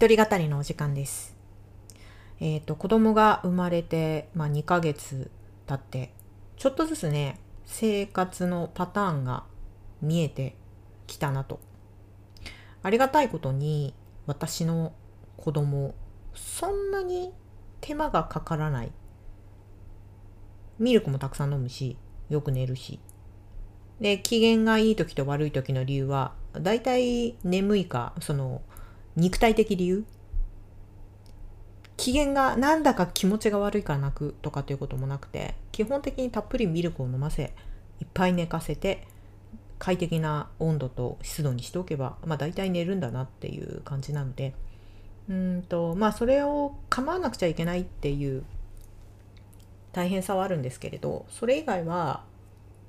一人語りのお時間です。えっ、と、子供が生まれて、まあ、2ヶ月経って、ちょっとずつね、生活のパターンが見えてきたなと。ありがたいことに、私の子供、そんなに手間がかからない。ミルクもたくさん飲むし、よく寝るし。で、機嫌がいい時と悪い時の理由は、だいたい眠いか、その、肉体的理由？機嫌がなんだか気持ちが悪いから泣くとかということもなくて基本的にたっぷりミルクを飲ませいっぱい寝かせて快適な温度と湿度にしておけば、まあ、大体寝るんだなっていう感じなのでうんとまあそれを構わなくちゃいけないっていう大変さはあるんですけれどそれ以外は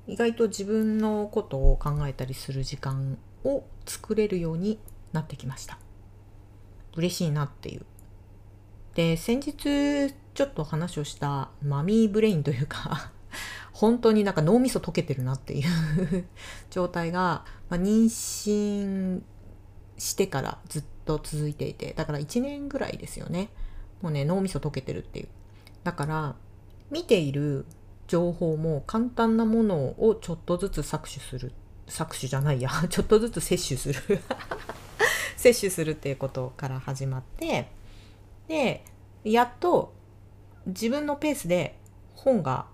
意外と自分のことを考えたりする時間を作れるようになってきました。嬉しいなっていう。で、先日ちょっと話をしたマミーブレインというか 本当になんか脳みそ溶けてるなっていう 状態が、まあ、妊娠してからずっと続いていて、だから1年ぐらいですよね。もうね、脳みそ溶けてるっていう。だから、見ている情報も簡単なものをちょっとずつ搾取する。搾取じゃないや。ちょっとずつ摂取する。摂取するっていうことから始まってでやっと自分のペースで本が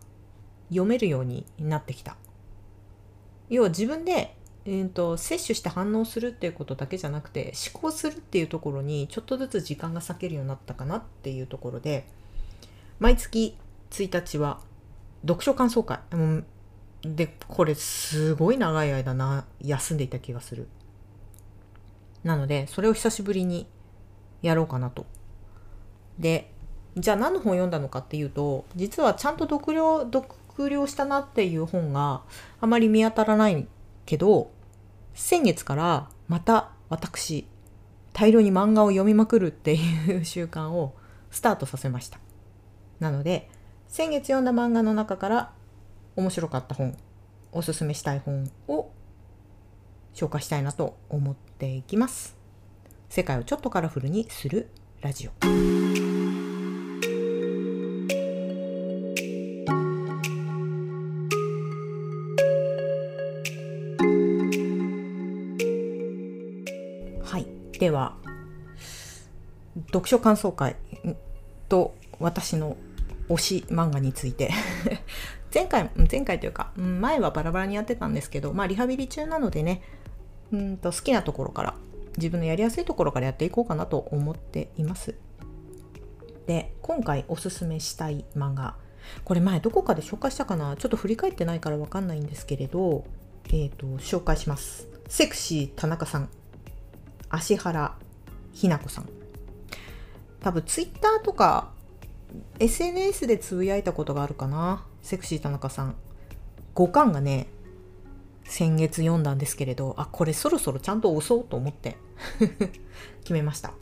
読めるようになってきた。要は自分で、えーと、摂取して反応するっていうことだけじゃなくて思考するっていうところにちょっとずつ時間が割けるようになったかなっていうところで毎月1日は読書感想会。でこれすごい長い間な休んでいた気がする。なので、それを久しぶりにやろうかなと。で、じゃあ何の本を読んだのかっていうと、実はちゃんと読了、読了したなっていう本があまり見当たらないけど、先月からまた私、大量に漫画を読みまくるっていう 習慣をスタートさせました。なので、先月読んだ漫画の中から面白かった本、おすすめしたい本を紹介したいなと思っていきます。世界をちょっとカラフルにするラジオ。はい。では読書感想会と私の推し漫画について。前回前回というか前はバラバラにやってたんですけどまあリハビリ中なのでねうんと好きなところから自分のやりやすいところからやっていこうかなと思っています。で今回おすすめしたい漫画これ前どこかで紹介したかな？ちょっと振り返ってないからわかんないんですけれどえ、ー、と紹介します。セクシー田中さん。芦原ひな子さん。多分ツイッターとか SNS でつぶやいたことがあるかな？セクシー田中さん。5巻がね先月読んだんですけれどあこれそろそろちゃんと押そうと思って 決めました。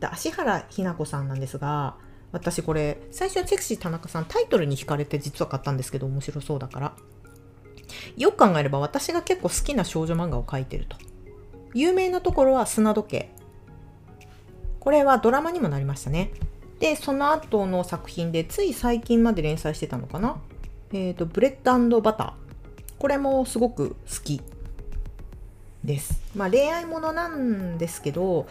で芦原ひな子さんなんですが私これ最初はセクシー田中さんタイトルに惹かれて実は買ったんですけど面白そうだから。よく考えれば私が結構好きな少女漫画を描いてると。有名なところは砂時計。これはドラマにもなりましたね。でその後の作品でつい最近まで連載してたのかな。えっ、ー、とブレッドバター。これもすごく好きです。まあ恋愛ものなんですけど、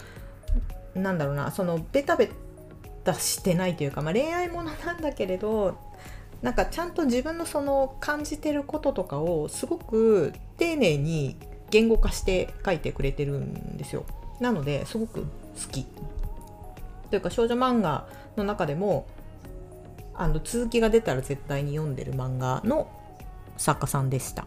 なんだろうな、そのベタベタしてないというか、まあ恋愛ものなんだけれど、なんかちゃんと自分のその感じてることとかをすごく丁寧に言語化して書いてくれてるんですよ。なのですごく好き。というか少女漫画の中でもあの続きが出たら絶対に読んでる漫画の作家さんでした。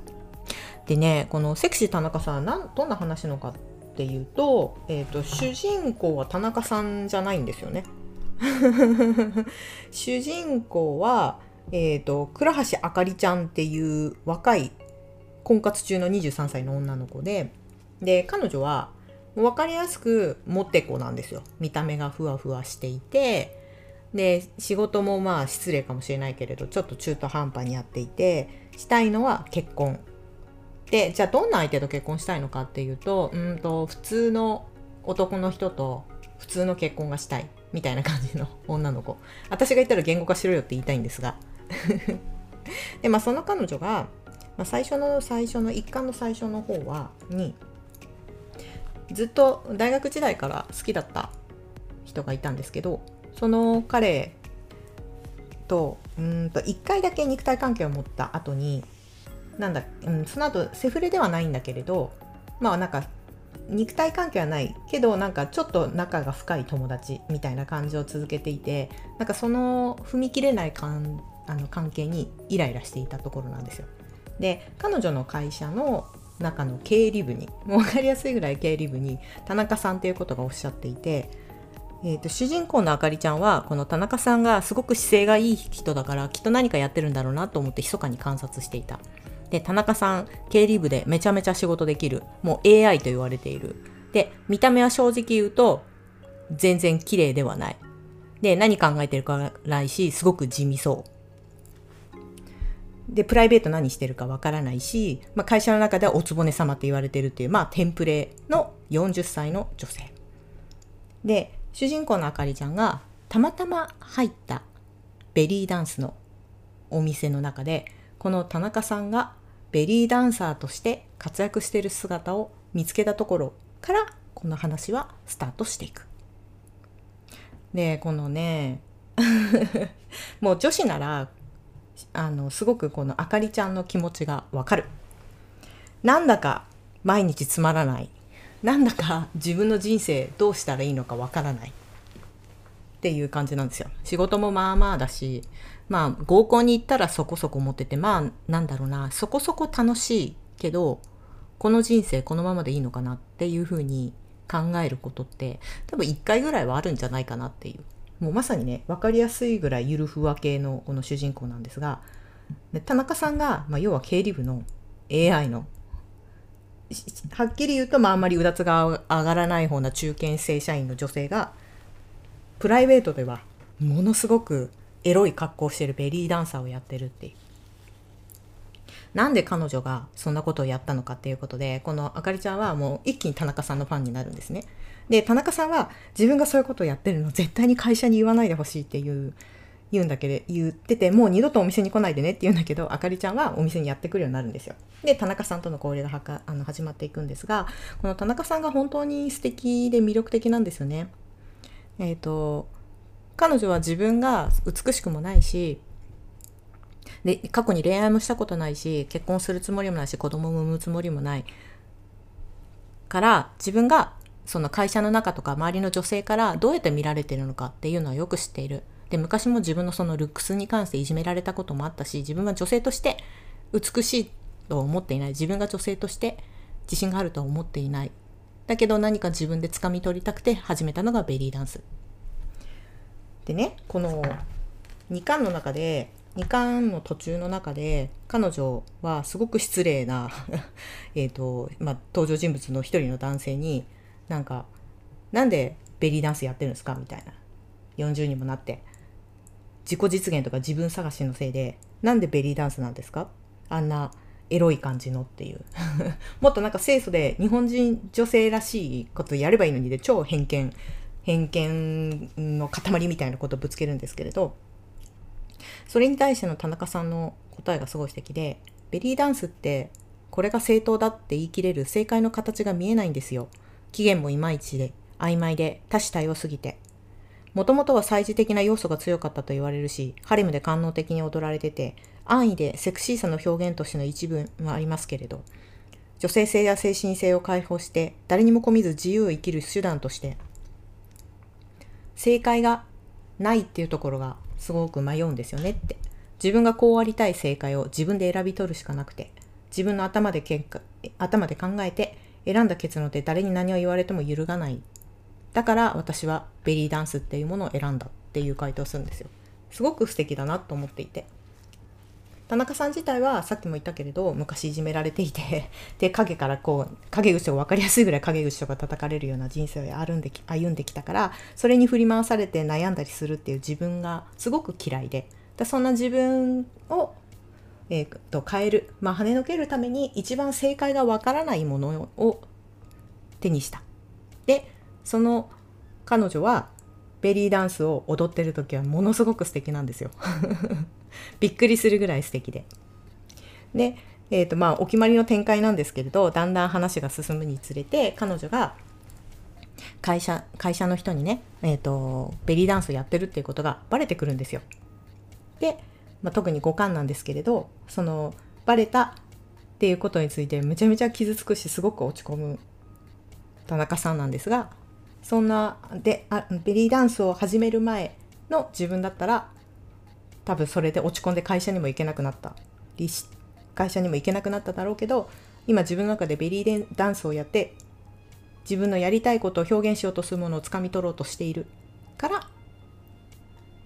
でね、このセクシー田中さん、なんどんな話のかっていうと、え、ー、と、主人公は田中さんじゃないんですよね。主人公は、えっ、ー、と、倉橋あかりちゃんっていう若い婚活中の23歳の女の子で、で、彼女は、分かりやすくモテ子なんですよ。見た目がふわふわしていて、で、仕事もまあ失礼かもしれないけれど、ちょっと中途半端にやっていて、したいのは結婚。で、じゃあどんな相手と結婚したいのかっていうと、うんと、普通の男の人と普通の結婚がしたいみたいな感じの 女の子私が言ったら言語化しろよって言いたいんですが でまあその彼女が、まあ、最初の最初の一巻の最初の方はにずっと大学時代から好きだった人がいたんですけどその彼とうんと1回だけ肉体関係を持った後になんだ、うん、その後セフレではないんだけれどまあなんか肉体関係はないけどなんかちょっと仲が深い友達みたいな感じを続けていてなんかその踏み切れない関あの関係にイライラしていたところなんですよ。で彼女の会社の中の経理部にもう分かりやすいぐらい経理部に田中さんっていうことがおっしゃっていて、えーと、主人公のあかりちゃんはこの田中さんがすごく姿勢がいい人だからきっと何かやってるんだろうなと思って密かに観察していた。で田中さん経理部でめちゃめちゃ仕事できるもう AI と言われているで見た目は正直言うと全然綺麗ではないで何考えてるかないしすごく地味そうで、プライベート何してるかわからないし、まあ、会社の中ではおつぼね様って言われてるっていう、まあ、テンプレの40歳の女性。で、主人公のあかりちゃんがたまたま入ったベリーダンスのお店の中で、この田中さんがベリーダンサーとして活躍している姿を見つけたところから、この話はスタートしていく。で、このね、もう女子ならあのすごくこのあかりちゃんの気持ちがわかるなんだか毎日つまらないなんだか自分の人生どうしたらいいのかわからない。っていう感じなんですよ。仕事もまあまあだしまあ合コンに行ったらそこそこ持っててまあなんだろうなそこそこ楽しいけどこの人生このままでいいのかなっていうふうに考えることって多分1回ぐらいはあるんじゃないかなっていう。もうまさにね分かりやすいぐらいゆるふわ系のこの主人公なんですが田中さんが、まあ、要は経理部の AI のはっきり言うと、まあ、あんまりうだつが上がらない方な中堅正社員の女性がプライベートではものすごくエロい格好をしてるベリーダンサーをやってるっていう。なんで彼女がそんなことをやったのかっていうことで、このあかりちゃんはもう一気に田中さんのファンになるんですね。で、田中さんは自分がそういうことをやってるの絶対に会社に言わないでほしいっていう、言うんだけど、言ってて、もう二度とお店に来ないでねって言うんだけど、あかりちゃんはお店にやってくるようになるんですよ。で、田中さんとの交流がはかあの始まっていくんですが、この田中さんが本当に素敵で魅力的なんですよね。えっ、ー、と、彼女は自分が美しくもないし、で、過去に恋愛もしたことないし、結婚するつもりもないし、子供も産むつもりもない。から、自分がその会社の中とか周りの女性からどうやって見られてるのかっていうのはよく知っている。で、昔も自分のそのルックスに関していじめられたこともあったし、自分は女性として美しいと思っていない。自分が女性として自信があるとは思っていない。だけど何か自分で掴み取りたくて始めたのがベリーダンス。でね、この2巻の中で、2巻の途中の中で彼女はすごく失礼な えと、まあ、登場人物の一人の男性になんかなんでベリーダンスやってるんですか？みたいな40にもなって自己実現とか自分探しのせいでなんでベリーダンスなんですか？あんなエロい感じのっていう。もっとなんか清楚で日本人女性らしいことやればいいのにで超偏見偏見の塊みたいなことをぶつけるんですけれどそれに対しての田中さんの答えがすごい素敵でベリーダンスってこれが正当だって言い切れる正解の形が見えないんですよ。期限もいまいちで、曖昧で、多種多様すぎて。もともとは祭事的な要素が強かったと言われるし、ハレムで官能的に踊られてて、安易でセクシーさの表現としての一部はありますけれど、女性性や精神性を解放して、誰にも込みず自由を生きる手段として、正解がないっていうところがすごく迷うんですよねって。自分がこうありたい正解を自分で選び取るしかなくて、自分の頭でけんか頭で考えて選んだ結論で誰に何を言われても揺るがない。だから私はベリーダンスっていうものを選んだっていう回答をするんですよ。すごく素敵だなと思っていて。田中さん自体はさっきも言ったけれど昔いじめられていて で影からこう影口を分かりやすいぐらい影口とか叩かれるような人生を歩んでき歩んできたからそれに振り回されて悩んだりするっていう自分がすごく嫌いででそんな自分をえー、と変える、まあ、跳ねのけるために一番正解がわからないものを手にした。で、その彼女はベリーダンスを踊ってる時はものすごく素敵なんですよ。びっくりするぐらい素敵で。で、えーとまあ、お決まりの展開なんですけれどだんだん話が進むにつれて彼女が会社会社の人にね、えーと、ベリーダンスをやってるっていうことがバレてくるんですよ。で、まあ、特に五感なんですけれどそのバレたっていうことについてめちゃめちゃ傷つくしすごく落ち込む田中さんなんですがそんなであベリーダンスを始める前の自分だったら多分それで落ち込んで会社にも行けなくなった。会社にも行けなくなっただろうけど今自分の中でベリーダンスをやって自分のやりたいことを表現しようとするものをつかみ取ろうとしているから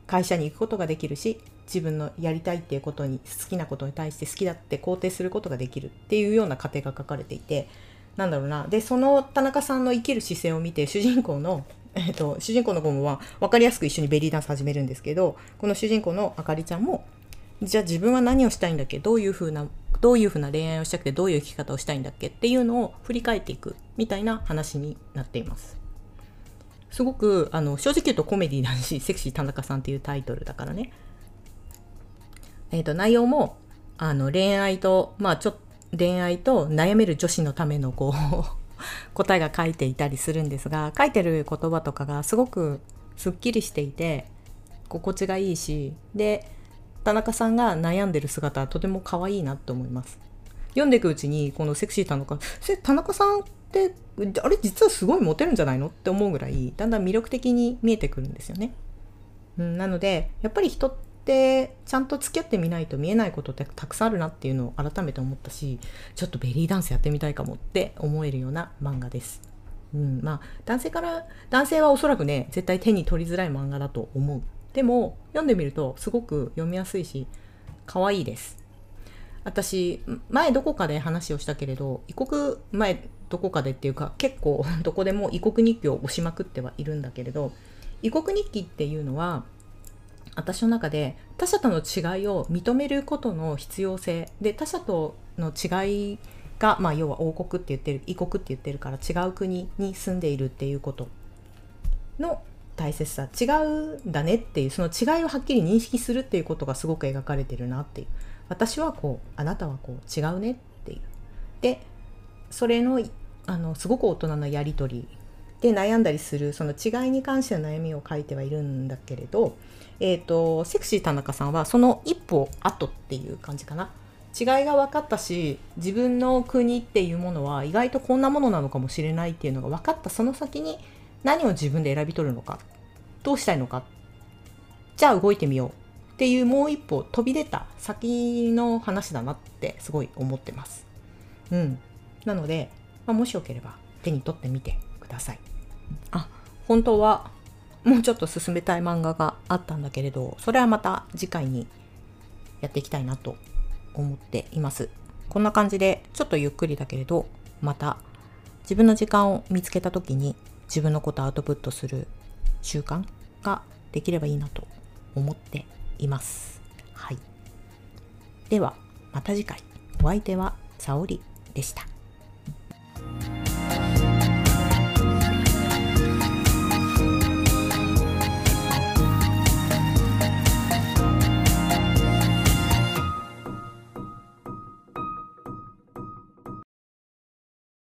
会社に行くことができるし自分のやりたいっていうことに好きなことに対して好きだって肯定することができるっていうような過程が書かれていてなんだろうなでその田中さんの生きる姿勢を見て主人公の、えーと、主人公の子もは分かりやすく一緒にベリーダンス始めるんですけどこの主人公のあかりちゃんもじゃあ自分は何をしたいんだっけ？どういうふうなどういうふうな恋愛をしたくてどういう生き方をしたいんだっけっていうのを振り返っていくみたいな話になっています。すごくあの正直言うとコメディーだし セクシー田中さんっていうタイトルだからね。えっ、ー、と内容もあの恋愛とまあちょっと恋愛と悩める女子のためのこう 答えが書いていたりするんですが書いてる言葉とかがすごくすっきりしていて心地がいいしで田中さんが悩んでる姿はとても可愛いなと思います。読んでいくうちにこのセクシー田中田中さんってあれ実はすごいモテるんじゃないの？って思うぐらいだんだん魅力的に見えてくるんですよね、うん、なのでやっぱり人ってってちゃんと付き合ってみないと見えないことってたくさんあるなっていうのを改めて思ったしちょっとベリーダンスやってみたいかもって思えるような漫画です。うん、まあ男性から男性はおそらくね絶対手に取りづらい漫画だと思うでも読んでみるとすごく読みやすいし可愛いです私前どこかで話をしたけれど異国前どこかでっていうか結構どこでも異国日記を押しまくってはいるんだけれど異国日記っていうのは私の中で他者との違いを認めることの必要性で他者との違いが、まあ、要は王国って言ってる異国って言ってるから違う国に住んでいるっていうことの大切さ。違うんだねっていうその違いをはっきり認識するっていうことがすごく描かれてるなっていう。私はこうあなたはこう違うねっていう。でそれのあのすごく大人なやり取りで悩んだりするその違いに関しての悩みを書いてはいるんだけれどえーと、セクシー田中さんはその一歩後っていう感じかな違いが分かったし自分の国っていうものは意外とこんなものなのかもしれないっていうのが分かったその先に何を自分で選び取るのかどうしたいのかじゃあ動いてみようっていうもう一歩飛び出た先の話だなってすごい思ってます。うん、なので、まあ、もしよければ手に取ってみてください。あ本当はもうちょっと進めたい漫画があったんだけれどそれはまた次回にやっていきたいなと思っています。こんな感じでちょっとゆっくりだけれどまた自分の時間を見つけた時に自分のことアウトプットする習慣ができればいいなと思っています。はい。ではまた次回。お相手は沙織でした。